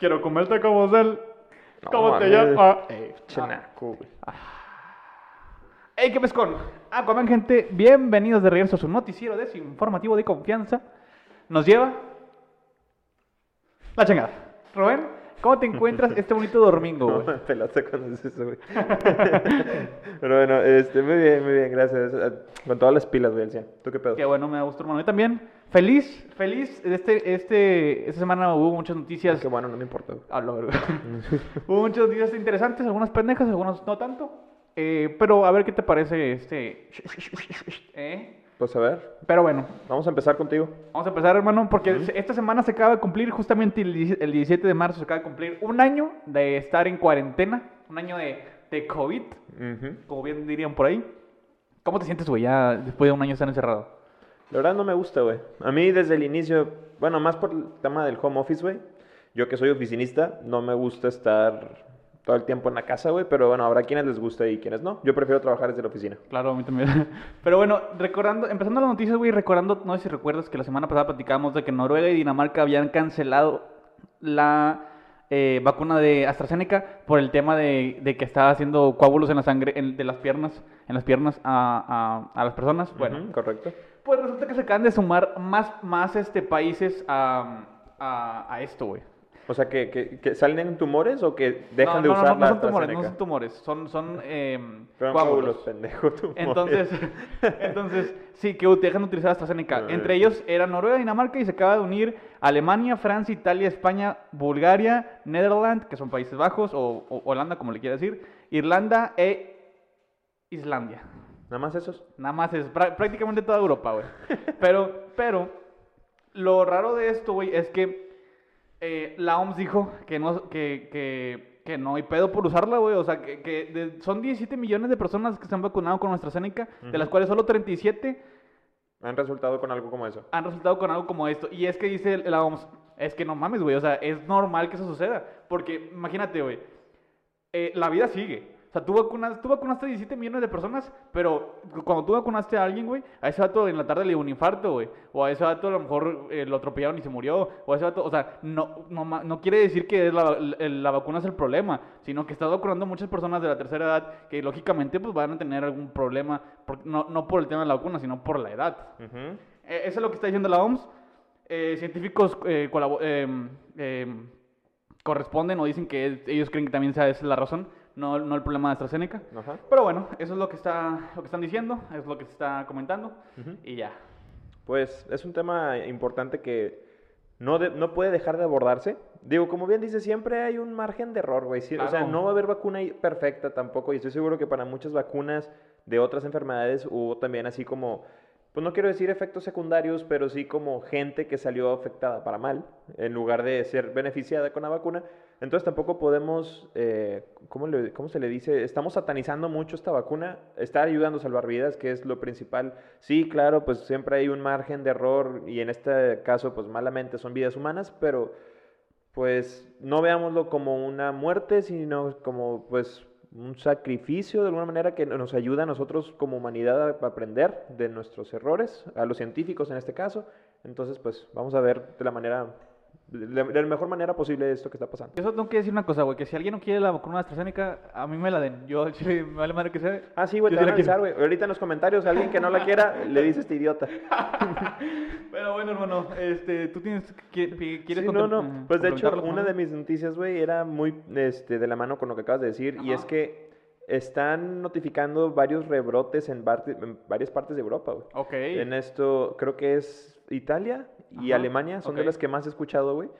Quiero comerte como él. No, ¿Cómo te llamas? Eh, chenaco, güey. ¡Ey, qué pescón! Aquaman, gente, bienvenidos de regreso a su noticiero desinformativo de confianza. Nos lleva la chingada. Rubén, ¿cómo te encuentras este bonito domingo, güey? pelaste cuando dices eso, güey. Pero bueno, este, muy bien, muy bien, gracias. Eh, Con todas las pilas, güey, al 100. ¿Tú qué pedo? Qué bueno, me da gusto, hermano. Yo también, feliz, feliz. Este, este, esta semana hubo muchas noticias. Qué bueno, no me importa, güey. A la verga. Hubo muchas noticias interesantes, algunas pendejas, algunas no tanto. Eh, pero a ver qué te parece este. ¿Eh? Pues a ver, Pero bueno, vamos a empezar contigo. vamos a empezar, hermano, porque esta semana se acaba de cumplir, justamente el, el 17 de marzo se acaba de cumplir un año de estar en cuarentena, un año de, de COVID, Ujú. como bien dirían por ahí. ¿Cómo te sientes, güey, ya después de un año estar encerrado? La verdad no me gusta, güey. A mí desde el inicio, bueno, más por el tema del home office, güey. Yo que soy oficinista, no me gusta estar todo el tiempo en la casa, güey. Pero bueno, habrá quienes les gusta y quienes no. Yo prefiero trabajar desde la oficina. Claro, a mí también. Pero bueno, recordando, empezando las noticias, güey, recordando, no sé si recuerdas que la semana pasada platicábamos de que Noruega y Dinamarca habían cancelado la eh, vacuna de AstraZeneca por el tema de, de que estaba haciendo coágulos en la sangre en- de las piernas, en las piernas a, a- a las personas. Bueno, correcto. Pues resulta que se acaban de sumar más, más este, países a, a, a esto, güey. O sea, que, que, que salen tumores o que dejan no, de no, usar no, no la son tumores, no son tumores, son, son Fueron coágulos. coágulos, pendejo, tumores. Entonces, entonces, sí, que dejan de utilizar AstraZeneca. Entre ellos eran Noruega, Dinamarca y se acaba de unir Alemania, Francia, Italia, España, Bulgaria, Netherlands, que son Países Bajos, o, o Holanda, como le quieras decir, Irlanda e Islandia. Nada más esos. Nada más es prá- prácticamente toda Europa, güey. Pero, pero, lo raro de esto, güey, es que eh, la OMS dijo que no, que, que, que no hay pedo por usarla, güey. O sea, que, que de- son 17 millones de personas que se han vacunado con nuestra AstraZeneca, de las cuales solo 37 Han resultado con algo como eso. han resultado con algo como esto. Y es que dice la OMS, es que no mames, güey. O sea, es normal que eso suceda. Porque imagínate, güey, eh, la vida sigue. O sea, tú, vacunas, tú vacunaste a 17 millones de personas, pero cuando tú vacunaste a alguien, güey, a ese vato en la tarde le dio un infarto, güey. O a ese vato a lo mejor eh, lo atropellaron y se murió. O a ese vato, o sea, no, no, no quiere decir que es la, la- la vacuna es el problema, sino que estás vacunando a muchas personas de la tercera edad que lógicamente pues van a tener algún problema, por- no, no por el tema de la vacuna, sino por la edad. Eh, Eso es lo que está diciendo la OMS. Eh, científicos eh, em, em, corresponden o dicen que ellos creen que también esa es la razón, no, no el problema de AstraZeneca. Ajá. Pero bueno, eso es lo que, está, lo que están diciendo, es lo que se está comentando y ya. Pues es un tema importante que no, de- no puede dejar de abordarse. Digo, como bien dice, siempre hay un margen de error, güey. Sí, O sea, no va a haber vacuna perfecta tampoco. Y estoy seguro que para muchas vacunas de otras enfermedades hubo también así como, pues no quiero decir efectos secundarios, pero sí como gente que salió afectada para mal, en lugar de ser beneficiada con la vacuna. Entonces tampoco podemos, eh, ¿cómo, le- ¿cómo se le dice? Estamos satanizando mucho esta vacuna, está ayudando a salvar vidas, que es lo principal. Sí, claro, pues siempre hay un margen de error y en este caso, pues malamente son vidas humanas, pero pues no veámoslo como una muerte, sino como pues un sacrificio de alguna manera que nos ayuda a nosotros como humanidad a aprender de nuestros errores, a los científicos en este caso. Entonces, pues vamos a ver de la manera, de la, mejor manera posible esto que está pasando. Yo solo tengo que decir una cosa, güey, que si alguien no quiere la vacuna de AstraZeneca, a mí me la den. Yo, chile, me vale madre que sea. Ah, sí, güey, te sí van a avisar, güey. Ahorita en los comentarios, alguien que no la quiera, le dice este idiota. Pero bueno, hermano, este, tú tienes, que- ¿quieres Sí, no, no. Pues de hecho, una de mis noticias, güey, era muy este, de la mano con lo que acabas de decir. Y es que están notificando varios rebrotes en, en varias partes de Europa, güey. Ok. En esto, creo que es Italia y Ajá, Alemania, son de las que más he escuchado, güey.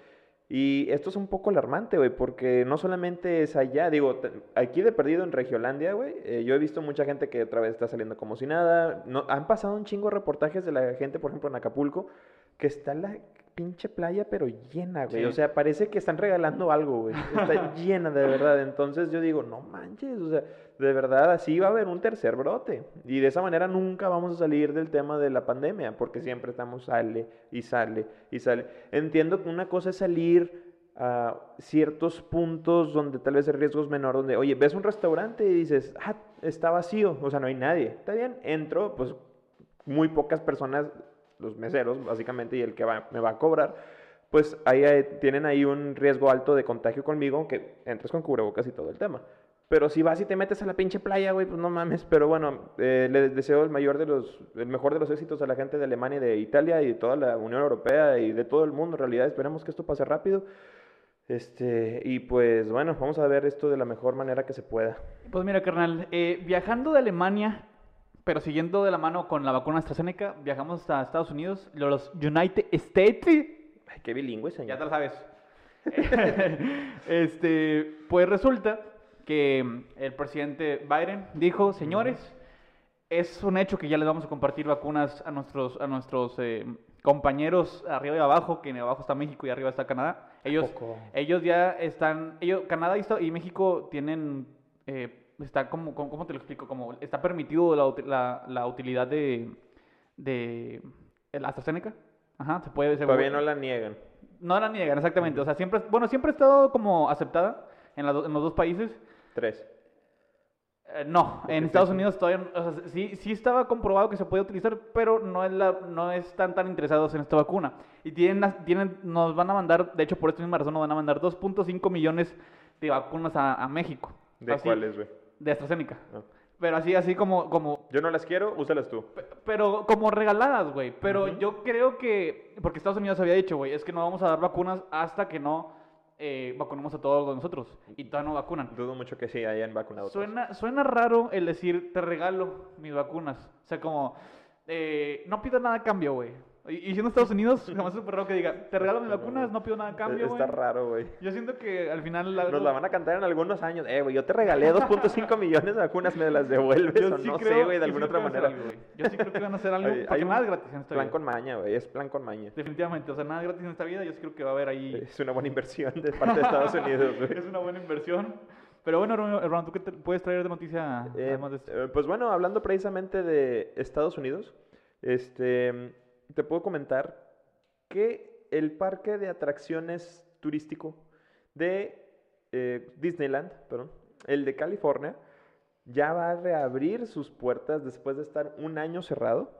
Y esto es un poco alarmante, güey, porque no solamente es allá, digo, aquí de perdido en Regiolandia, güey, eh, yo he visto mucha gente que otra vez está saliendo como si nada. No, han pasado un chingo de reportajes de la gente, por ejemplo, en Acapulco, que está la pinche playa, pero llena, güey. Sí. O sea, parece que están regalando algo, güey. Está llena de verdad. Entonces yo digo, no manches, o sea, de verdad así va a haber un tercer brote. Y de esa manera nunca vamos a salir del tema de la pandemia, porque siempre estamos sale y sale y sale. Entiendo que una cosa es salir a ciertos puntos donde tal vez el riesgo es menor, donde, oye, ves un restaurante y dices, ah, está vacío, o sea, no hay nadie. Está bien, entro, pues muy pocas personas, los meseros, básicamente, y el que va, me va a cobrar. pues ahí tienen ahí un riesgo alto de contagio conmigo, que entres con cubrebocas y todo el tema. Pero si vas y te metes a la pinche playa, güey, pues no mames. Pero bueno, eh, le deseo el mayor de los, el mejor de los éxitos a la gente de Alemania de Italia y de toda la Unión Europea y de todo el mundo. En realidad, esperemos que esto pase rápido. Este, y pues bueno, vamos a ver esto de la mejor manera que se pueda. Pues mira, carnal, eh, viajando de Alemania, pero siguiendo de la mano con la vacuna AstraZeneca, viajamos a Estados Unidos, los United States. Ay, qué bilingüe, señor. Ya te lo sabes. este, pues resulta que el presidente Biden dijo, señores, es un hecho que ya les vamos a compartir vacunas a nuestros, a nuestros eh, compañeros arriba y abajo, que abajo está México y arriba está Canadá. Ellos, ellos ya están, ellos, Canadá y México tienen, eh, está como, como- ¿cómo te lo explico? Como está permitido la, la, la utilidad de, de el AstraZeneca. Ajá, se puede. se Todavía puede- no la niegan. no la niegan, exactamente. O sea, siempre, bueno, siempre ha estado como aceptada en, do- en los dos países. Tres. Eh, no, en Estados Unidos todavía, o sea, sí, sí estaba comprobado que se puede utilizar, pero no es la, no están tan interesados en esta vacuna. Y tienen, tienen, nos van a mandar, de hecho por esta misma razón nos van a mandar 2.5 millones de vacunas a, a México. ¿De cuáles, güey? De AstraZeneca. No. Pero así, así como, como, Yo no las quiero, úsalas tú. Pe- Pero como regaladas, güey. Pero yo creo que, porque Estados Unidos había dicho, güey, es que no vamos a dar vacunas hasta que no eh, vacunemos a todos nosotros. Y todavía no vacunan. Dudo mucho que sí hayan vacunado. todos. Suena, suena raro el decir, te regalo mis vacunas. O sea, como, eh, no pido nada a cambio, güey. Y, y siendo Estados Unidos, jamás es súper raro que diga, te regalo mis vacunas, no pido nada a cambio, güey. Está raro, güey. Yo siento que al final... algo- Nos la van a cantar en algunos años. Eh, güey, yo te regalé 2.5 millones de vacunas, ¿me las devuelves Yo o sí no creo- sé, güey, de alguna sí otra manera? algo. Yo sí creo que van a hacer algo, Hay- porque hay nada es gratis en esta Plan vida. con maña, güey, es plan con maña. Definitivamente, o sea, nada es gratis en esta vida, yo sí creo que va a haber ahí... Es una buena inversión de parte de Estados Unidos, güey. es una buena inversión. Pero bueno, hermano, ¿tú qué te puedes traer de noticia Eh, además de esto? eh, pues bueno, hablando precisamente de Estados Unidos, este, te puedo comentar que el parque de atracciones turístico de eh, Disneyland, perdón, el de California, ya va a reabrir sus puertas después de estar un año cerrado.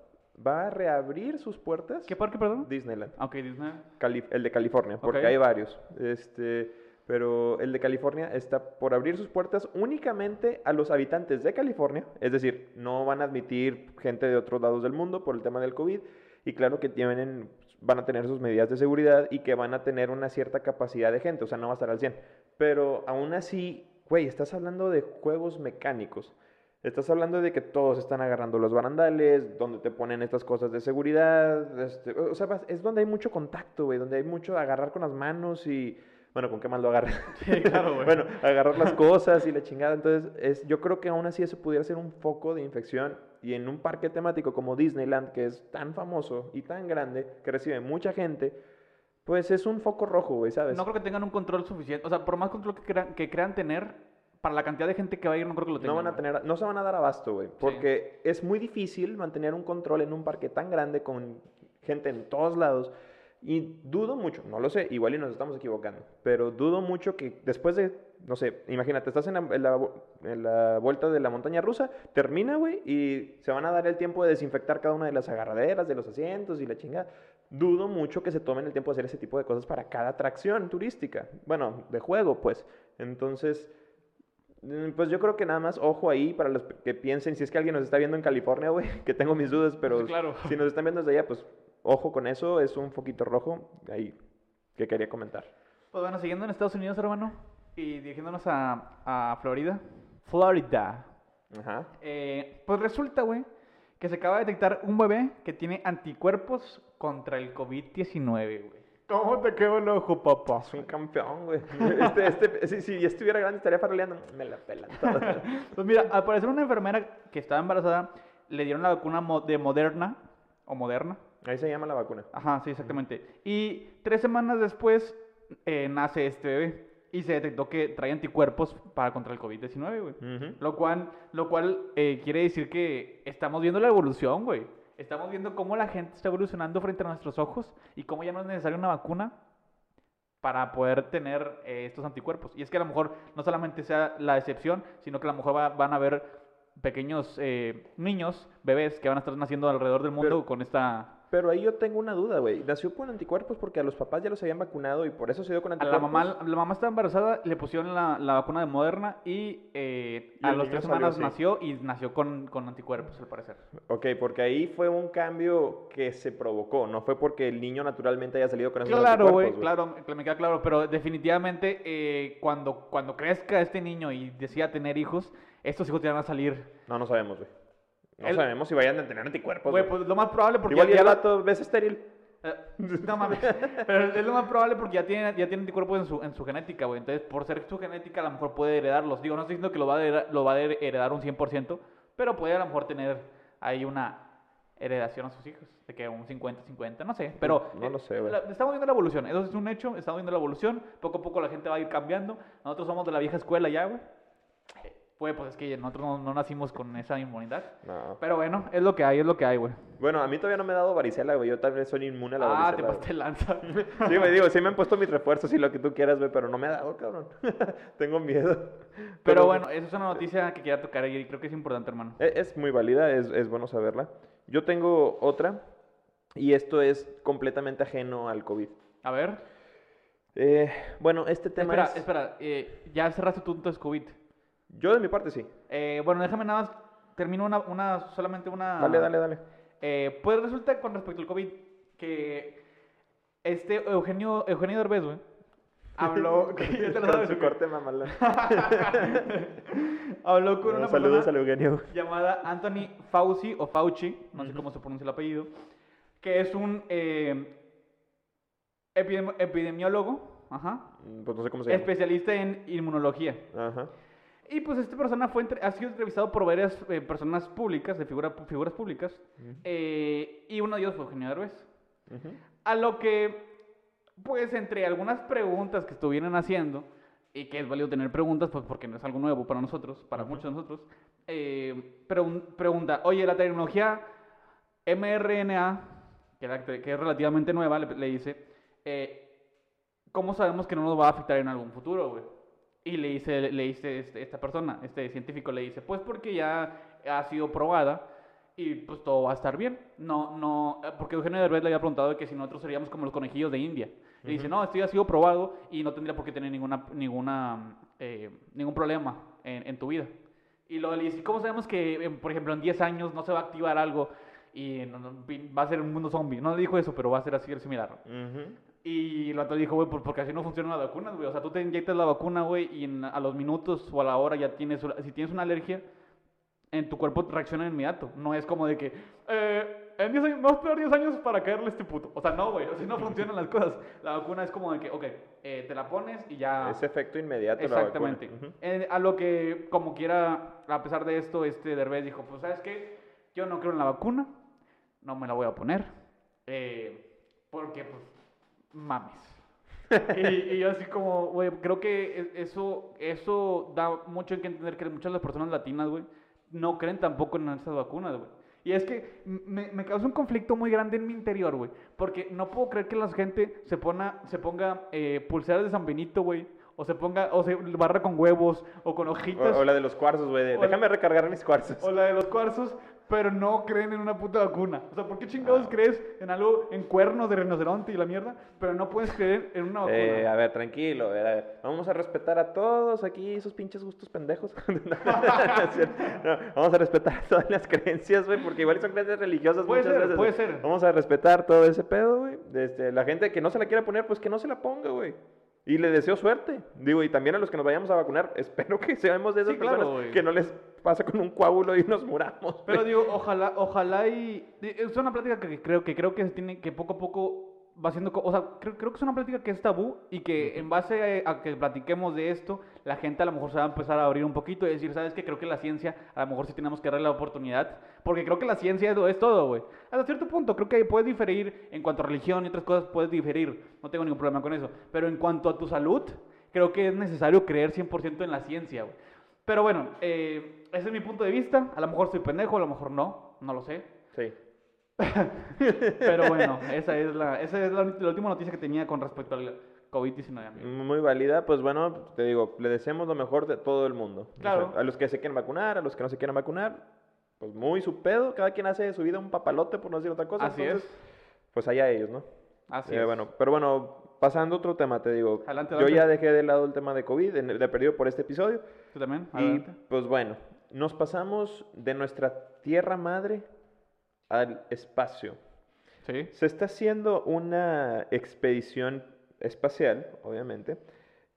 Va a reabrir sus puertas. ¿Qué parque, perdón? Disneyland. Ok, Disney. Cali- el de California, porque hay varios. Este, pero el de California está por abrir sus puertas únicamente a los habitantes de California, es decir, no van a admitir gente de otros lados del mundo por el tema del COVID y claro que tienen van a tener sus medidas de seguridad y que van a tener una cierta capacidad de gente, o sea, no va a estar al 100. Pero aún así, güey, estás hablando de juegos mecánicos. Estás hablando de que todos están agarrando los barandales, donde te ponen estas cosas de seguridad. este, o sea, es donde hay mucho contacto, güey, donde hay mucho agarrar con las manos y. Bueno, ¿con qué más lo agarras? Sí, claro, güey. bueno, agarrar las cosas y la chingada. Entonces, es, yo creo que aún así eso pudiera ser un foco de infección. Y en un parque temático como Disneyland, que es tan famoso y tan grande, que recibe mucha gente, pues es un foco rojo, güey, ¿sabes? No creo que tengan un control suficiente. O sea, por más control que crean, que crean tener, para la cantidad de gente que va a ir, no creo que lo No tengan. van a tener, no se van a dar abasto, güey, porque es muy difícil mantener un control en un parque tan grande con gente en todos lados y dudo mucho, no lo sé, igual y nos estamos equivocando, pero dudo mucho que después de, no sé, imagínate, estás en la, en la- en la vuelta de la montaña rusa, termina, güey, y se van a dar el tiempo de desinfectar cada una de las agarraderas, de los asientos y la chingada. Dudo mucho que se tomen el tiempo de hacer ese tipo de cosas para cada atracción turística, bueno, de juego, pues. Entonces, Mm, Pues yo creo que nada más ojo ahí para los que piensen, si es que alguien nos está viendo en California, güey, que tengo mis dudas, pero Sí, claro. si nos están viendo desde allá, pues ojo con eso, es un foquito rojo ahí que quería comentar. Pues bueno, siguiendo en Estados Unidos, hermano, y dirigiéndonos a, a Florida. Florida. Ajá. Eh, pues resulta, güey, que se acaba de detectar un bebé que tiene anticuerpos contra el COVID-19, güey. ¿Cómo te quedó el ojo, papá? Es un campeón, güey. Este, este, si, si estuviera grande estaría faroleando. Me la pelan. Pues mira, al parecer una enfermera que estaba embarazada le dieron la vacuna de Moderna, o Moderna. Ahí se llama la vacuna. Ajá, sí, exactamente. Y tres semanas después eh, nace este bebé y se detectó que trae anticuerpos para contra el COVID-19, güey. Ujú. Lo cual, lo cual eh, quiere decir que estamos viendo la evolución, güey. Estamos viendo cómo la gente está evolucionando frente a nuestros ojos y cómo ya no es necesaria una vacuna para poder tener eh, estos anticuerpos. Y es que a lo mejor no solamente sea la excepción, sino que a lo mejor va- van a haber pequeños eh, niños, bebés, que van a estar naciendo alrededor del mundo Pero- con esta Pero ahí yo tengo una duda, güey. Nació con anticuerpos porque a los papás ya los habían vacunado y por eso se dio con A la anticuerpos. mamá, la mamá estaba embarazada, le pusieron la, la vacuna de Moderna y, eh, Y a los tres semanas nació y nació con, con anticuerpos, al parecer. Ok, porque ahí fue un cambio que se provocó, no fue porque el niño naturalmente haya salido con esos Claro, güey, anticuerpos, claro, me- me queda claro, pero definitivamente eh, cuando, cuando crezca este niño y decida tener hijos, estos hijos ya van a salir. No, no sabemos, güey. No El- sabemos si vayan a tener anticuerpos. Güey, pues lo más probable porque Igual ya, ya la- vato ves estéril. Eh, no mames. Pero es lo más probable porque ya tiene, ya tiene anticuerpos en su, en su genética, güey. Entonces, por ser su genética, a lo mejor puede heredarlos. Digo, no estoy diciendo que lo va a heredar, lo va a heredar un 100%, pero puede a lo mejor tener ahí una heredación a sus hijos. De que un 50-50, no sé. Pero No lo eh, sé, güey. la- estamos viendo la evolución. Eso es un hecho, estamos viendo la evolución. Poco a poco la gente va a ir cambiando. Nosotros somos de la vieja escuela ya, güey. Pues, pues es que nosotros no, no nacimos con esa inmunidad. No. Pero bueno, es lo que hay, es lo que hay, güey. Bueno, a mí todavía no me ha dado varicela, güey. Yo tal vez soy inmune a la Ah, te varicela. pasaste lanza. Sí, güey, digo, sí me han puesto mis refuerzos y lo que tú quieras, güey, pero no me ha dado, cabrón. Tengo miedo. Pero bueno, esa es una noticia que quería tocar y creo que es importante, hermano. E- Es muy válida, es, es bueno saberla. Yo tengo otra, y esto es completamente ajeno al COVID. A ver. Eh, bueno, este tema Espera, es... espera. eh, ya cerraste tu entonces COVID. Yo de mi parte sí. Eh, bueno, déjame nada más. Termino una, una solamente una. Dale, dale, dale. Eh, pues resulta con respecto al COVID que este Eugenio, Eugenio Derbez, güey, habló. que ya te lo Con su corte mamalón. habló con No, una saludos persona al Eugenio. llamada Anthony Fauci o Fauci, no sé cómo se pronuncia el apellido, que es un eh, epidemi- epidemiólogo, ajá, Mm, Pues no sé cómo se llama. especialista en inmunología. Ajá. Y pues esta persona fue entre- ha sido entrevistado por varias eh, personas públicas, de figura, figuras públicas, eh, y uno de ellos fue Eugenio Derbez. A lo que, pues entre algunas preguntas que estuvieron haciendo, y que es válido tener preguntas, pues porque no es algo nuevo para nosotros, para muchos de nosotros, eh, pregun- pregunta, oye, la tecnología mRNA, que, la- que es relativamente nueva, le, le dice, ¿cómo sabemos que no nos va a afectar en algún futuro, güey? Y le dice, le dice este- esta persona, este científico le dice, pues porque ya ha sido probada y pues todo va a estar bien. No, no, eh, porque Eugenio Derbez le había preguntado que si nosotros seríamos como los conejillos de India. Le dice, no, esto ya ha sido probado y no tendría por qué tener ninguna, ninguna, eh, ningún problema en, en tu vida. Y luego le dice, ¿cómo sabemos que, eh, por ejemplo, en 10 años no se va a activar algo y no- no- va a ser un mundo zombie? No le dijo eso, pero va a ser así, similar. Ujú. Y el otro dijo, güey, pues porque así no funcionan las vacunas, güey. O sea, tú te inyectas la vacuna, güey, y en- a los minutos o a la hora ya tienes, si tienes una alergia, en tu cuerpo reacciona inmediato. No es como de que, eh, en 10 años, vamos a esperar 10 años para caerle este puto. O sea, no, güey, así no funcionan las cosas. La vacuna es como de que, ok, eh, te la pones y ya... Ese efecto inmediato. la Exactamente. vacuna. Ujú. Eh, a lo que, como quiera, a pesar de esto, este Derbez dijo, pues, ¿sabes qué? Yo no creo en la vacuna, no me la voy a poner, eh, porque, pues, mames. y, y yo así como, güey, creo que e- eso, eso da mucho en que entender que muchas de las personas latinas, güey, no creen tampoco en estas vacunas, güey. Y es que me, me causa un conflicto muy grande en mi interior, güey. Porque no puedo creer que la gente se, pona, se ponga eh, pulseras de San Benito, güey. O se ponga, o se barra con huevos, o con hojitas. O, o la de los cuarzos, güey. Déjame recargar mis cuarzos. O la de los cuarzos, pero no creen en una puta vacuna. O sea, ¿por qué chingados Ah. crees en algo, en cuernos de rinoceronte y la mierda, pero no puedes creer en una vacuna? Eh, a ver, tranquilo, a ver, a ver. Vamos a respetar a todos aquí esos pinches gustos pendejos. No, vamos a respetar todas las creencias, güey, porque igual son creencias religiosas Puede muchas ser, veces. puede ser. Vamos a respetar todo ese pedo, güey. Este, la gente que no se la quiera poner, pues que no se la ponga, güey. Y le deseo suerte. Digo, y también a los que nos vayamos a vacunar, espero que seamos de esas Sí, personas que no les pasa con un coágulo y nos muramos. Pero güey. digo, ojalá, ojalá y... Es una plática que creo que, creo que se tiene que poco a poco va siendo... O sea, creo, creo que es una plática que es tabú y que en base a, a que platiquemos de esto, la gente a lo mejor se va a empezar a abrir un poquito y decir, ¿sabes qué? Creo que la ciencia, a lo mejor sí tenemos que darle la oportunidad, porque creo que la ciencia es, es todo, güey. Hasta cierto punto, creo que puedes diferir en cuanto a religión y otras cosas, puedes diferir, no tengo ningún problema con eso. Pero en cuanto a tu salud, creo que es necesario creer 100% en la ciencia, güey. Pero bueno, eh, ese es mi punto de vista. A lo mejor soy pendejo, a lo mejor no, no lo sé. Sí. Pero bueno, esa es la, esa es la, la última noticia que tenía con respecto al COVID-19, amigo. Muy válida, pues bueno, te digo, le deseamos lo mejor de todo el mundo. O Claro. sea, a los que se quieren vacunar, a los que no se quieran vacunar, pues muy su pedo, cada quien hace de su vida un papalote, por no decir otra cosa. Así entonces, pues allá ellos, ¿no? Así Eh, es. bueno, pero bueno, pasando a otro tema, te digo, Adelante, yo adelante. ya dejé de lado el tema de COVID, en- de perdido por este episodio, ¿Tú también? y Adelante. pues bueno, nos pasamos de nuestra tierra madre al espacio. Sí. Se está haciendo una expedición espacial, obviamente.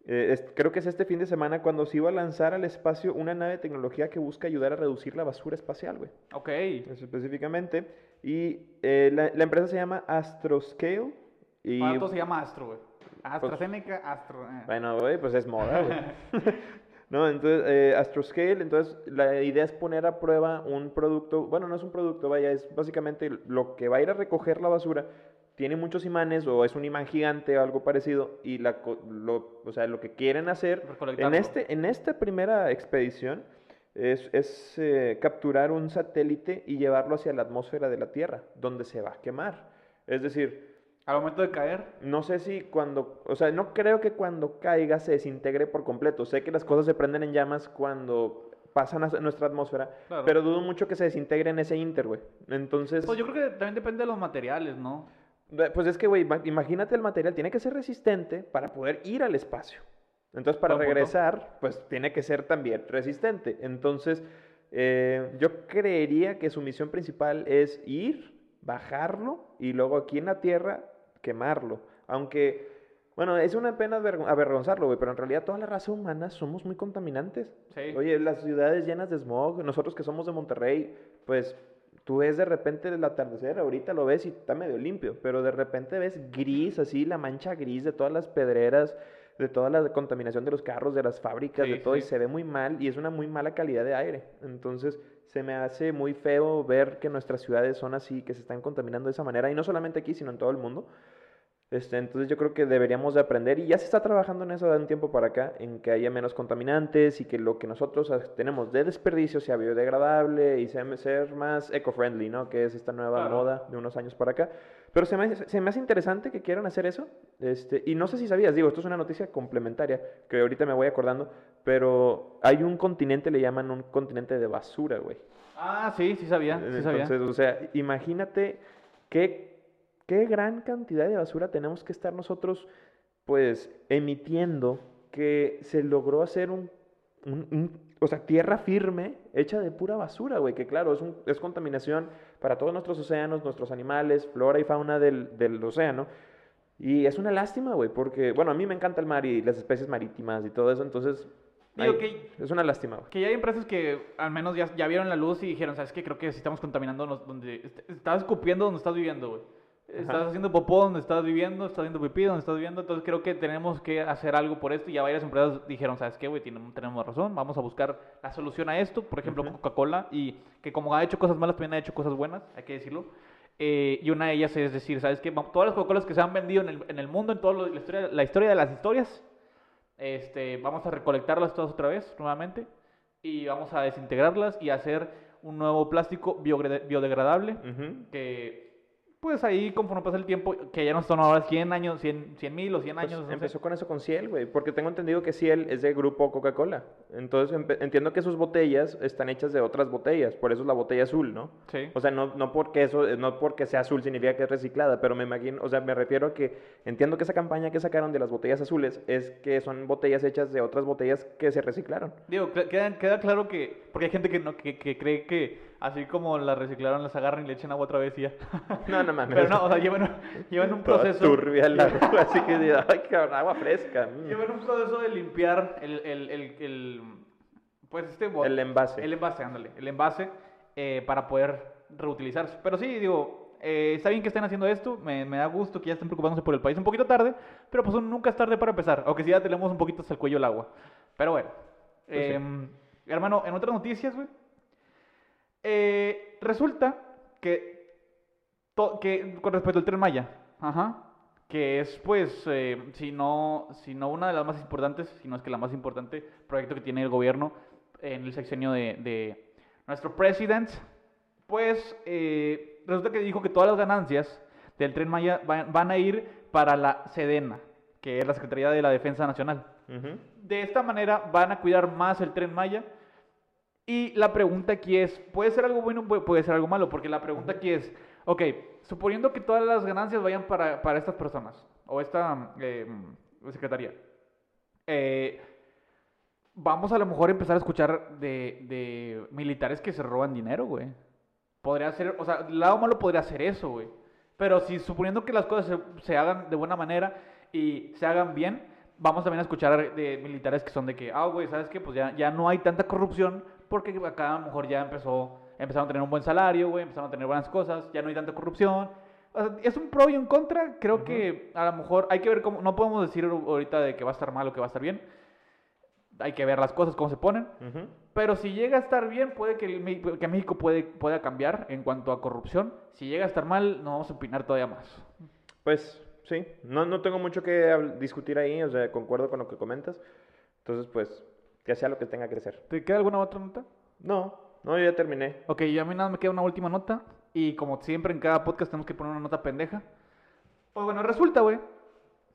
Eh, es- creo que es este fin de semana cuando se iba a lanzar al espacio una nave de tecnología que busca ayudar a reducir la basura espacial, güey. Ok. Eso específicamente. Y eh, la, la empresa se llama Astroscale. Y, Ahora todo se llama Astro, güey. AstraZeneca, Astro. eh. bueno, güey, pues es moda, güey. no, entonces, eh, Astroscale, entonces la idea es poner a prueba un producto, bueno, no es un producto, vaya, es básicamente lo que va a ir a recoger la basura. Tiene muchos imanes o es un imán gigante o algo parecido y la, lo, o sea, lo que quieren hacer en, este, en esta primera expedición es, es, eh, capturar un satélite y llevarlo hacia la atmósfera de la Tierra, donde se va a quemar. Es decir, Al momento de caer, no sé si cuando, o sea, no creo que cuando caiga se desintegre por completo. Sé que las cosas se prenden en llamas cuando pasan a nuestra atmósfera, Claro. pero dudo mucho que se desintegre en ese inter, güey. Entonces, pues yo creo que también depende de los materiales, ¿no? eh, pues es que, güey, ima- imagínate el material, tiene que ser resistente para poder ir al espacio. Entonces, para punto. regresar, pues tiene que ser también resistente. Entonces, eh, yo creería que su misión principal es ir, bajarlo y luego aquí en la Tierra quemarlo. Aunque, bueno, es una pena avergon- avergonzarlo, güey, pero en realidad toda la raza humana somos muy contaminantes. Sí. Oye, las ciudades llenas de smog, nosotros que somos de Monterrey, pues tú ves de repente el atardecer, ahorita lo ves y está medio limpio, pero de repente ves gris, así la mancha gris de todas las pedreras, de toda la contaminación de los carros, de las fábricas, de Sí, todo, y se ve muy mal y es una muy mala calidad de aire. Entonces se me hace muy feo ver que nuestras ciudades son así, que se están contaminando de esa manera, y no solamente aquí, sino en todo el mundo. Este, entonces yo creo que deberíamos de aprender y ya se está trabajando en eso de un tiempo para acá, en que haya menos contaminantes y que lo que nosotros tenemos de desperdicio sea biodegradable y sea, ser más eco-friendly, ¿no? Que es esta nueva Claro. moda de unos años para acá. Pero se me, se me hace interesante que quieran hacer eso. Este, y no sé si sabías, digo, esto es una noticia complementaria que ahorita me voy acordando, pero hay un continente, le llaman un continente de basura, güey. Ah, sí, sí sabía, sí sabía. Entonces, o sea, imagínate qué, qué gran cantidad de basura tenemos que estar nosotros, pues, emitiendo que se logró hacer un, un- un- o sea, tierra firme hecha de pura basura, güey, que claro, es, un- es contaminación para todos nuestros océanos, nuestros animales, flora y fauna del, del océano. Y es una lástima, güey, porque, bueno, a mí me encanta el mar y las especies marítimas y todo eso, entonces, Digo que- es una lástima, güey. Que ya hay empresas que al menos ya, ya vieron la luz y dijeron, ¿sabes qué? Creo que sí estamos contaminando donde... est- Estás escupiendo donde estás viviendo, güey. Estás Ajá. haciendo popó donde estás viviendo, estás haciendo pipí donde estás viviendo. Entonces creo que tenemos que hacer algo por esto. Y ya varias empresas dijeron, ¿sabes qué, güey? Tenemos razón, vamos a buscar la solución a esto. Por ejemplo. Coca-Cola. Y que como ha hecho cosas malas, también ha hecho cosas buenas, hay que decirlo. Eh, y una de ellas es decir, ¿sabes qué? Todas las Coca-Colas que se han vendido en el, en el mundo, en toda la historia, la historia de las historias, este, vamos a recolectarlas todas otra vez, nuevamente, y vamos a desintegrarlas y hacer un nuevo plástico biodegradable Ujú. que, pues ahí conforme pasa el tiempo, que ya no son ahora 100 años, 100 mil o 100 Pues años, empezó con eso con Ciel, güey, porque tengo entendido que Ciel es de grupo Coca-Cola. Entonces entiendo que sus botellas están hechas de otras botellas, por eso es la botella azul, ¿no? Sí. O sea, no, no porque eso, no porque sea azul significa que es reciclada, pero me imagino, o sea, me refiero a que entiendo que esa campaña que sacaron de las botellas azules es que son botellas hechas de otras botellas que se reciclaron. Digo, queda, queda claro que, porque hay gente que, no, que, que cree que así como las reciclaron, las agarran y le echan agua otra vez y ya. No, no mames. Pero no, o sea, llevan, llevan un Toda proceso. turbia el agua, así que, ay, cabrón, agua fresca. mm. Llevan un proceso de limpiar el, el, el, el- pues este El envase. El envase, ándale. El envase eh, para poder reutilizarse. Pero sí, digo, eh, está bien que estén haciendo esto. Me, me da gusto que ya estén preocupándose por el país un poquito tarde. Pero pues nunca es tarde para empezar. Aunque sí ya tenemos un poquito hasta el cuello el agua. Pero bueno. Pues sí. em, Hermano, en otras noticias, güey. Eh, resulta que, con respecto al Tren Maya, ajá, que es pues, eh, si, no, si no una de las más importantes, si no es que la más importante proyecto que tiene el gobierno en el sexenio de, de nuestro president, pues eh, resulta que dijo que todas las ganancias del Tren Maya van, van a ir para la Sedena, que es la Secretaría de la Defensa Nacional. De esta manera van a cuidar más el Tren Maya. Y la pregunta aquí es, ¿puede ser algo bueno o puede- ser algo malo? Porque la pregunta aquí es, Ok, suponiendo que todas las ganancias vayan para, para estas personas, o esta eh, secretaría, eh, vamos a lo mejor a empezar a escuchar de, de militares que se roban dinero, güey. Podría ser, o sea, el lado malo podría ser eso, güey. Pero si suponiendo que las cosas se, se hagan de buena manera y se hagan bien, vamos también a escuchar de militares que son de que, ah, güey, ¿sabes qué? Pues ya, ya no hay tanta corrupción porque acá a lo mejor ya empezó, empezaron a tener un buen salario, güey, empezaron a tener buenas cosas, ya no hay tanta corrupción. O sea, es un pro y un contra. Creo que a lo mejor hay que ver cómo, no podemos decir ahorita de que va a estar mal o que va a estar bien. Hay que ver las cosas, cómo se ponen. Ujú. Pero si llega a estar bien, puede que, el que México puede, pueda cambiar en cuanto a corrupción. Si llega a estar mal, nos vamos a opinar todavía más. Pues sí, no, no tengo mucho que discutir ahí, o sea, concuerdo con lo que comentas. Entonces, pues, que sea lo que tenga que ser. ¿Te queda alguna otra nota? No, no, yo ya terminé. Ok, y a mí nada me queda una última nota. Y como siempre en cada podcast tenemos que poner una nota pendeja. Pues bueno, resulta, güey.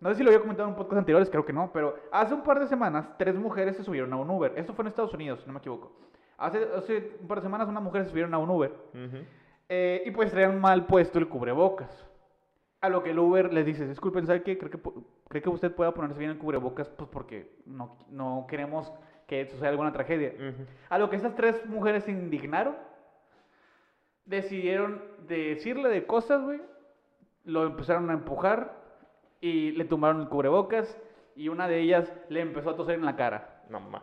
No sé si lo había comentado en podcast anteriores, creo que no. Pero hace un par de semanas, tres mujeres se subieron a un Uber. Esto fue en Estados Unidos, si no me equivoco. Hace, hace un par de semanas, una mujer se subieron a un Uber. Eh, y pues traían mal puesto el cubrebocas. A lo que el Uber les dice, disculpen, ¿sabe qué? Creo que, creo que usted pueda ponerse bien el cubrebocas pues porque no, no queremos que suceda alguna tragedia. A lo que esas tres mujeres se indignaron, decidieron decirle de cosas, güey. Lo empezaron a empujar y le tumbaron el cubrebocas y una de ellas le empezó a toser en la cara. No mames.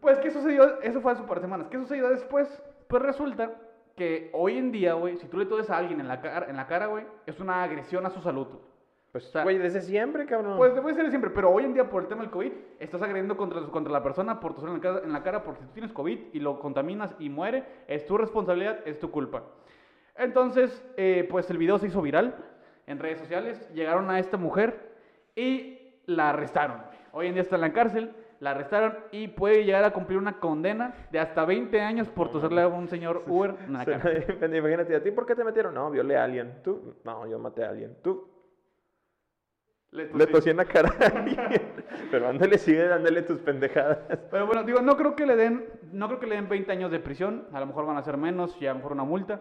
Pues, ¿qué sucedió? Eso fue hace un par de semanas. ¿Qué sucedió después? Pues resulta que hoy en día, güey, si tú le toses a alguien en la cara, en la cara, güey, es una agresión a su salud. Pues, güey, desde siempre, cabrón. Pues debe ser siempre, pero hoy en día por el tema del COVID, estás agrediendo contra, contra la persona por toser en la, cara, en la cara porque si tú tienes COVID y lo contaminas y muere, es tu responsabilidad, es tu culpa. Entonces, eh, pues el video se hizo viral en redes sociales, llegaron a esta mujer y la arrestaron. Hoy en día está en la cárcel, la arrestaron y puede llegar a cumplir una condena de hasta 20 años por toserle a un señor Uber en la Se- cara. Imagínate, ¿a ti por qué te metieron? No, violé a alguien. ¿Tú? No, yo maté a alguien. ¿Tú? Le Le tosí. en la cara. Pero ándale, sigue dándole tus pendejadas. Pero bueno, digo, no creo que le den, no creo que le den 20 años de prisión, a lo mejor van a ser menos y a lo mejor una multa,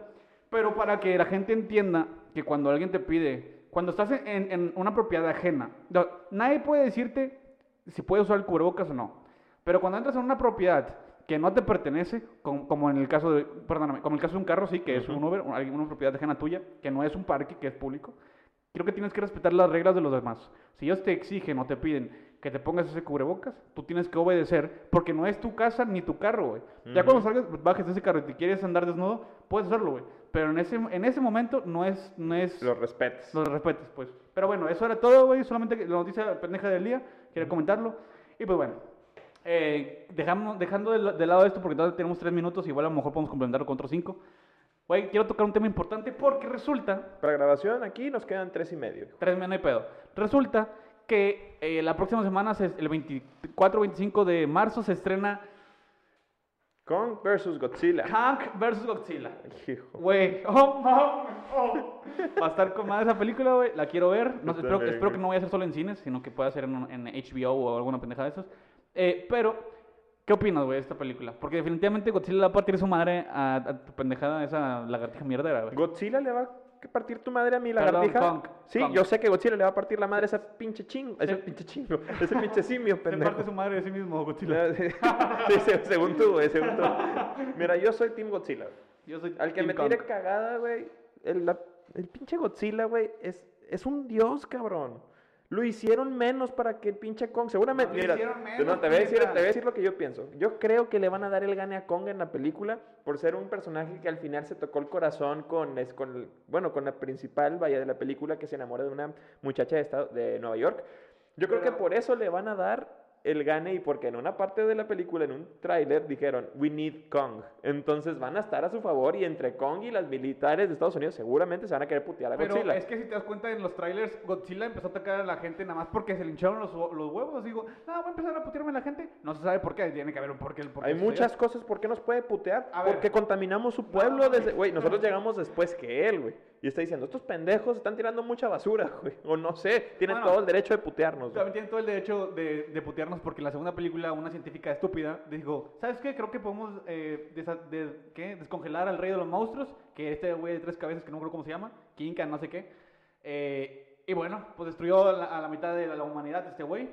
pero para que la gente entienda que cuando alguien te pide, cuando estás en, en- una propiedad ajena, no, nadie puede decirte si puedes usar el cubrebocas o no, pero cuando entras en una propiedad que no te pertenece, com- como, en el caso de, perdóname, como en el caso de un carro, sí, que es un Uber, una, una propiedad ajena tuya, que no es un parque, que es público, creo que tienes que respetar las reglas de los demás. Si ellos te exigen o te piden que te pongas ese cubrebocas, tú tienes que obedecer porque no es tu casa ni tu carro, güey. Ya cuando salgas, bajes de ese carro y te quieres andar desnudo, puedes hacerlo, güey. Pero en ese, en ese momento no es, no es Los respetos. los respetes, pues. Pero bueno, eso era todo, güey. Solamente la noticia pendeja del día. Quería comentarlo. Y pues bueno. eh, dejamos, dejando de, de lado esto porque todavía tenemos tres minutos. Igual a lo mejor podemos complementarlo con otros cinco. Güey, quiero tocar un tema importante porque resulta Para grabación aquí nos quedan tres y medio. Tres no hay pedo. Resulta que eh, la próxima semana, se- el 24-25 de marzo, se estrena Kong versus Godzilla. Kong vs. Godzilla. Hijo. Güey, oh, oh. Va a estar con madre esa película, güey. La quiero ver. No, espero, que no vaya a ser solo en cines, sino que pueda ser en, HBO o alguna pendejada de esas. Eh, pero, ¿qué opinas, güey, de esta película? Porque definitivamente Godzilla le va a partir su madre a, a tu pendejada, esa lagartija mierdera, güey. ¿Godzilla le va a partir tu madre a mi Perdón, lagartija? Kong, Sí, Kong. yo sé que Godzilla le va a partir la madre a ese pinche chingo. Ese pinche chingo. Ese pinche simio, Se pendejo. parte su madre de sí mismo, Godzilla. sí, se- según tú, güey, según tú. Mira, yo soy Team Godzilla. Yo soy Al que Team me Kong. tire cagada, güey. El, la- el pinche Godzilla, güey, es, es un dios, cabrón. Lo hicieron menos para que el pinche Kong. Seguramente. No mira, no, menos, te, voy a decir, puñeta. te voy a decir lo que yo pienso. Yo creo que le van a dar el gane a Kong en la película por ser un personaje que al final se tocó el corazón con, es, con el- bueno, con la principal, vaya, de la película que se enamora de una muchacha de, estado, de Nueva York. Yo creo que por eso le van a dar el gane y porque en una parte de la película, en un tráiler, dijeron, we need Kong. Entonces van a estar a su favor y entre Kong y las militares de Estados Unidos seguramente se van a querer putear a Pero Godzilla. es que si te das cuenta en los trailers, Godzilla empezó a atacar a la gente nada más porque se le hincharon los, los huevos. Digo, no, voy a empezar a putearme a la gente. No se sabe por qué, tiene que haber un porqué. El porqué Hay muchas cosas por qué nos puede putear. A ver. Porque contaminamos su pueblo No, desde... no, Güey, nosotros no. llegamos después que él, güey. y está diciendo, estos pendejos están tirando mucha basura, güey. O no sé, tienen Bueno, todo el derecho de putearnos. güey. También tienen todo el derecho de, de putearnos porque en la segunda película una científica estúpida dijo, ¿sabes qué? Creo que podemos eh, desa- de- ¿qué? descongelar al rey de los monstruos, que este güey de tres cabezas que no creo cómo se llama, Kinka, no sé qué. Eh, y bueno, pues destruyó la, a la mitad de la, la humanidad este güey.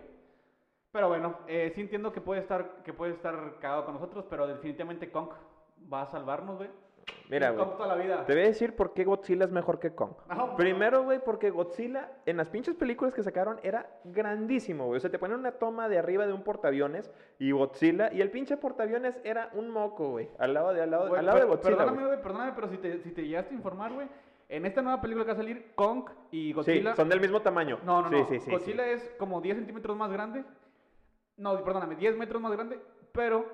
Pero bueno, eh, sí entiendo que puede estar que puede estar cagado con nosotros, pero definitivamente Kong va a salvarnos, güey. Mira, güey. Kong toda la vida. Te voy a decir por qué Godzilla es mejor que Kong. No, Primero, güey, porque Godzilla en las pinches películas que sacaron era grandísimo, güey. O sea, te ponen una toma de arriba de un portaaviones y Godzilla y el pinche portaaviones era un moco, güey, al lado de al lado, Güey, al lado de Godzilla. Perdóname, güey. perdóname, pero si te, si te llegaste a informar, güey, en esta nueva película que va a salir, Kong y Sí, Godzilla... son del mismo tamaño. No, no, sí, no. Sí, sí, Godzilla es como 10 centímetros más grande. No, perdóname, 10 metros más grande, pero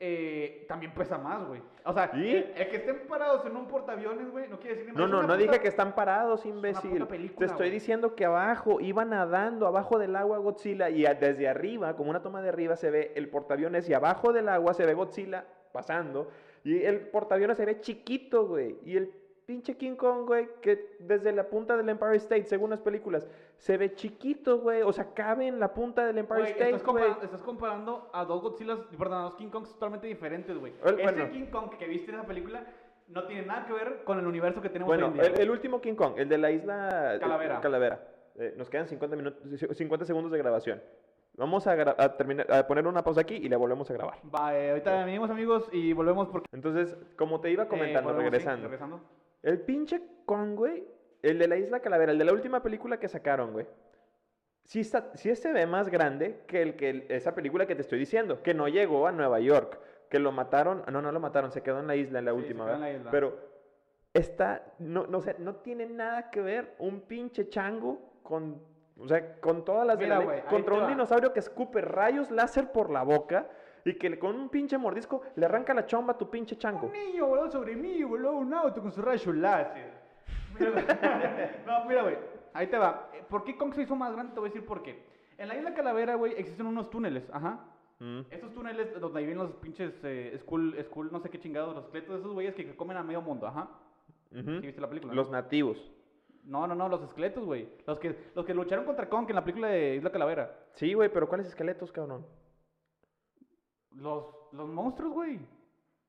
eh, también pesa más, güey. O sea, ¿Y? el, el que estén parados en un portaaviones, güey, no quiere decir ni No, no, no dije puta- que están parados, imbécil. película, Te estoy güey. diciendo que abajo iba nadando, abajo del agua Godzilla, y desde arriba, como una toma de arriba, se ve el portaaviones, y abajo del agua se ve Godzilla pasando, y el portaaviones se ve chiquito, güey. Y el pinche King Kong, güey, que desde la punta del Empire State, según las películas, se ve chiquito, güey. O sea, cabe en la punta del Empire Güey, State, estás, güey. comparando, estás comparando a dos Godzillas, perdón, a dos King Kongs totalmente diferentes, güey. El- Ese bueno. King Kong que viste en esa película no tiene nada que ver con el universo que tenemos Bueno, hoy en día. el, el último King Kong, el de la isla Calavera. Calavera. Eh, nos quedan 50, minutos, 50 segundos de grabación. Vamos a, gra- a terminar, a poner una pausa aquí y la volvemos a grabar. Va, eh, ahorita venimos, amigos, y volvemos porque... Entonces, como te iba comentando, eh, volvemos, sí, regresando. El pinche güey, el de la isla Calavera, el de la última película que sacaron, güey. Sí, está, sí se ve más grande que, el, que el- esa película que te estoy diciendo, que no llegó a Nueva York, que lo mataron, no, no lo mataron, se quedó en la isla en la Sí, última, se quedó en ¿verdad? la isla. Pero está, no, no sé, no tiene nada que ver un pinche chango con, o sea, con todas las de la contra un va. dinosaurio que escupe rayos láser por la boca y que con un pinche mordisco le arranca la chomba a tu pinche chango. Un niño voló sobre mí, voló un auto con su rayo láser. Mira, no, mira, güey, ahí te va. Eh, ¿Por qué Kong se hizo más grande? Te voy a decir por qué. En la isla Calavera, güey, existen unos túneles, ajá. Mm. Estos túneles donde ahí viven los pinches eh, school, school, no sé qué chingados, los esqueletos de esos güeyes que comen a medio mundo, ajá. ¿Sí viste la película? Los nativos. No, no, no, los esqueletos, güey. Los que, los que lucharon contra Kong en la película de Isla Calavera. Sí, güey, pero ¿cuáles esqueletos, cabrón? Los, los monstruos, güey.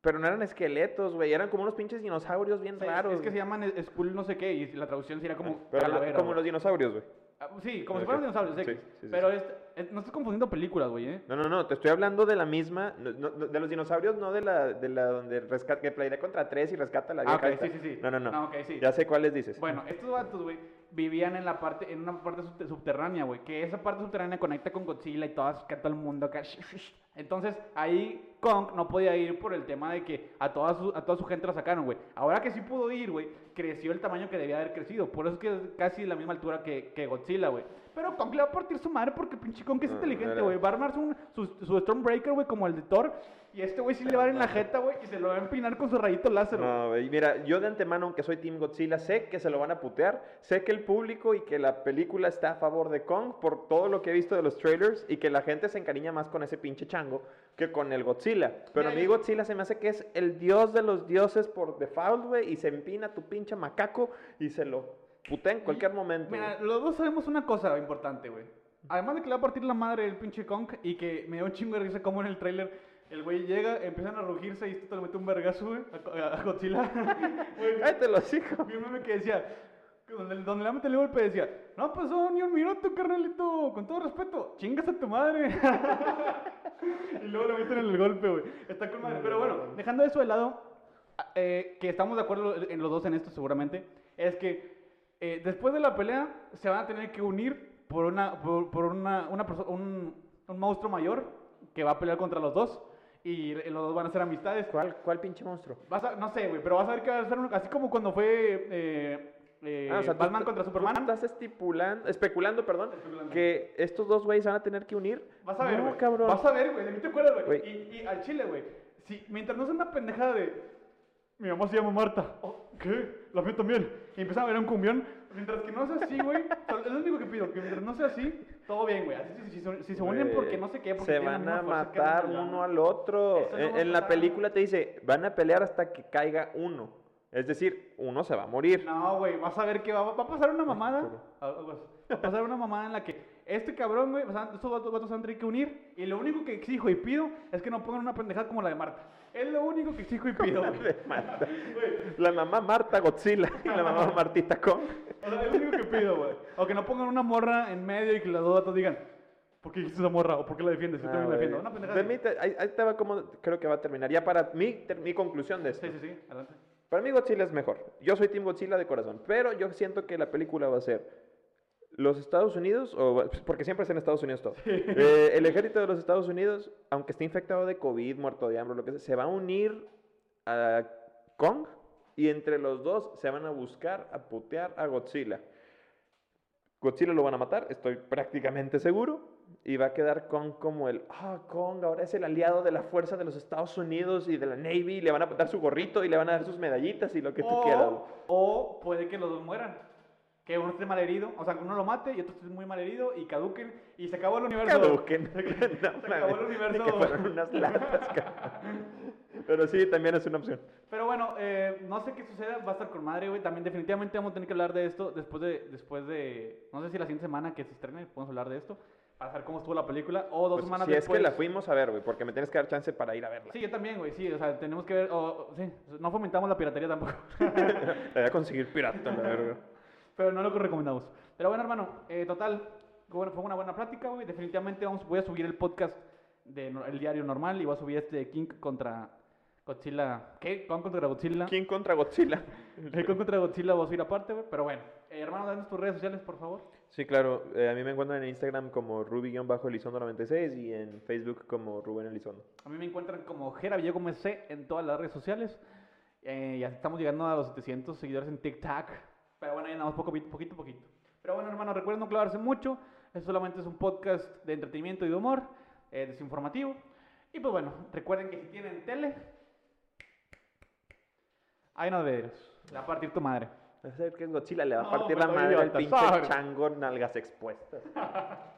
Pero no eran esqueletos, güey, eran como unos pinches dinosaurios bien raros. es que se llaman eh, Skull no sé qué y la traducción sería como Pero calavera. como güey. los dinosaurios, güey. Ah, Sí, como si fueran dinosaurios, Sí, X. sí, sí, Pero es- es- no estás confundiendo películas, güey, ¿eh? No, no, no, te estoy hablando de la misma, no- no- de los dinosaurios, no de la, de la donde rescata, que pelea contra tres y rescata a la Ah, vieja ok, esta. sí, sí, sí. No, no, no. Ah, sí. Ya sé cuáles dices. Bueno, estos vatos, güey, vivían en la parte, en una parte subte- subterránea, güey. Que esa parte subterránea conecta con Godzilla y todas, que todo el mundo acá. Entonces, ahí Kong no podía ir por el tema de que a toda su, a toda su gente la sacaron, güey. Ahora que sí pudo ir, güey, creció el tamaño que debía haber crecido. Por eso es que es casi la misma altura que, que Godzilla, güey. Pero Kong le va a partir su madre porque pinche Kong que es Ah, inteligente, güey. Va a armar su, su, su Stormbreaker, güey, como el de Thor. Y este güey sí le va a dar en la jeta, güey, y se lo va a empinar con su rayito láser. No, güey, mira, yo de antemano, aunque soy Team Godzilla, sé que se lo van a putear, sé que el público y que la película está a favor de Kong por todo lo que he visto de los trailers y que la gente se encariña más con ese pinche chango que con el Godzilla. Pero a Mira, mí yo- Godzilla se me hace que es el dios de los dioses por default, güey, y se empina tu pinche macaco y se lo putea en cualquier momento. Mira, los dos sabemos una cosa importante, güey. Además de que le va a partir la madre el pinche Kong y que me dio un chingo de risa como en el tráiler el güey llega, empiezan a rugirse y te le mete un vergazo, güey, a, a Godzilla. Cállate los hijos. vi un meme que decía, donde, donde le mete el golpe decía, no pasó ni un minuto, carnalito, con todo respeto, chingas a tu madre. y luego le meten el golpe, güey. Está con madre. Pero bueno, dejando eso de lado, eh, que estamos de acuerdo en los dos en esto seguramente, es que eh, después de la pelea se van a tener que unir por una por, por una, una un, un monstruo mayor que va a pelear contra los dos y los dos van a ser amistades. ¿Cuál, cuál pinche monstruo? Vas a, no sé, güey, pero vas a ver que va a ser un- así como cuando fue eh, eh, Ah, o sea, tú- Batman tú- contra tú Superman. estás estipulando, especulando, perdón, Especulando. que estos dos güeyes van a tener que unir. Vas a ver, no, cabrón. Vas a ver, güey. De mí te acuerdas, güey. Güey. Y, y al chile, güey. Si, mientras no sea una pendejada de. Mi mamá se llama Marta. Oh, ¿Qué? La mía también. Y empiezan a ver un cumbión. Mientras que no sea así, güey. Es lo único que pido. Que mientras no sea así, todo bien, güey. Así, si, si, si- si se unen porque no sé qué. Porque se van a matar uno al otro. No En, la película te dice, van a pelear hasta que caiga uno. Es decir, uno se va a morir. No, güey, vas a ver que va, va a pasar una mamada. Va a pasar una mamada en la que este cabrón, güey, o sea, estos vatos vatos se tener que unir. Y lo único que exijo y pido es que no pongan una pendejada como la de Marta. Es lo único que exijo y pido, güey. De Marta. La mamá Marta Godzilla y la mamá Martita Kong. O sea, es lo único que pido, güey. O que no pongan una morra en medio y que los dos vatos digan, ¿por qué dijiste esa morra? ¿O por qué la defiendes? Yo Ah, también la güey. defiendo. Una pendejada. De mí te- ahí, ahí te va como creo que va a terminar. Ya para mí, ter- mi conclusión de esto. Sí, sí, sí, adelante. Para mí Godzilla es mejor. Yo soy Team Godzilla de corazón. Pero yo siento que la película va a ser los Estados Unidos, o, porque siempre es en Estados Unidos todo. Eh, el ejército de los Estados Unidos, aunque esté infectado de COVID, muerto de hambre, lo que sea, se va a unir a Kong y entre los dos se van a buscar a putear a Godzilla. Godzilla lo van a matar, estoy prácticamente seguro. Y va a quedar Kong como el, ah, Kong ahora es el aliado de la fuerza de los Estados Unidos y de la Navy. Y le van a dar su gorrito y le van a dar sus medallitas y lo que tú quieras. o puede que los dos mueran. Que uno esté mal herido, o sea, que uno lo mate y otro esté muy mal herido y caduquen y se acabó el universo. Caduquen. No, Se acabó el universo. ni que fueran unas latas. Pero sí, también es una opción. Pero bueno, eh, no sé qué suceda, va a estar con madre, güey. También definitivamente vamos a tener que hablar de esto después de, después de, no sé si la siguiente semana que se estrene, podemos hablar de esto, para saber cómo estuvo la película, o dos Pues, semanas si después. es que la fuimos a ver, güey, porque me tienes que dar chance para ir a verla. Sí, yo también, güey, sí, o sea, tenemos que ver, o- sí, no fomentamos la piratería tampoco, La voy a conseguir pirata, la verga. Pero no lo que recomendamos. Pero bueno, hermano, eh, total, bueno, fue una buena plática, güey. Definitivamente vamos, voy a subir el podcast de no- el diario normal y voy a subir este de King contra Godzilla, ¿qué? Kong contra Godzilla. ¿Quién contra Godzilla? El Kong contra Godzilla voy a subir aparte, güey, pero bueno. Eh, hermano, danos tus redes sociales, por favor. Sí, claro. eh, a mí me encuentran en Instagram como Ruby-Elizondo96 y en Facebook como Rubén Elizondo. A mí me encuentran como Jera Villagómez C en todas las redes sociales. Eh, ya estamos llegando a los 700 seguidores en TikTok. Pero bueno, ahí andamos poco, poquito, poquito. Pero bueno, hermano, recuerden no clavarse mucho. Esto solamente es un podcast de entretenimiento y de humor, eh, desinformativo. Y pues bueno, recuerden que si tienen tele, hay unos vidrios. Le va a partir tu madre. Va a ser que Godzilla le va a No, partir la madre al pinche chango nalgas expuestas.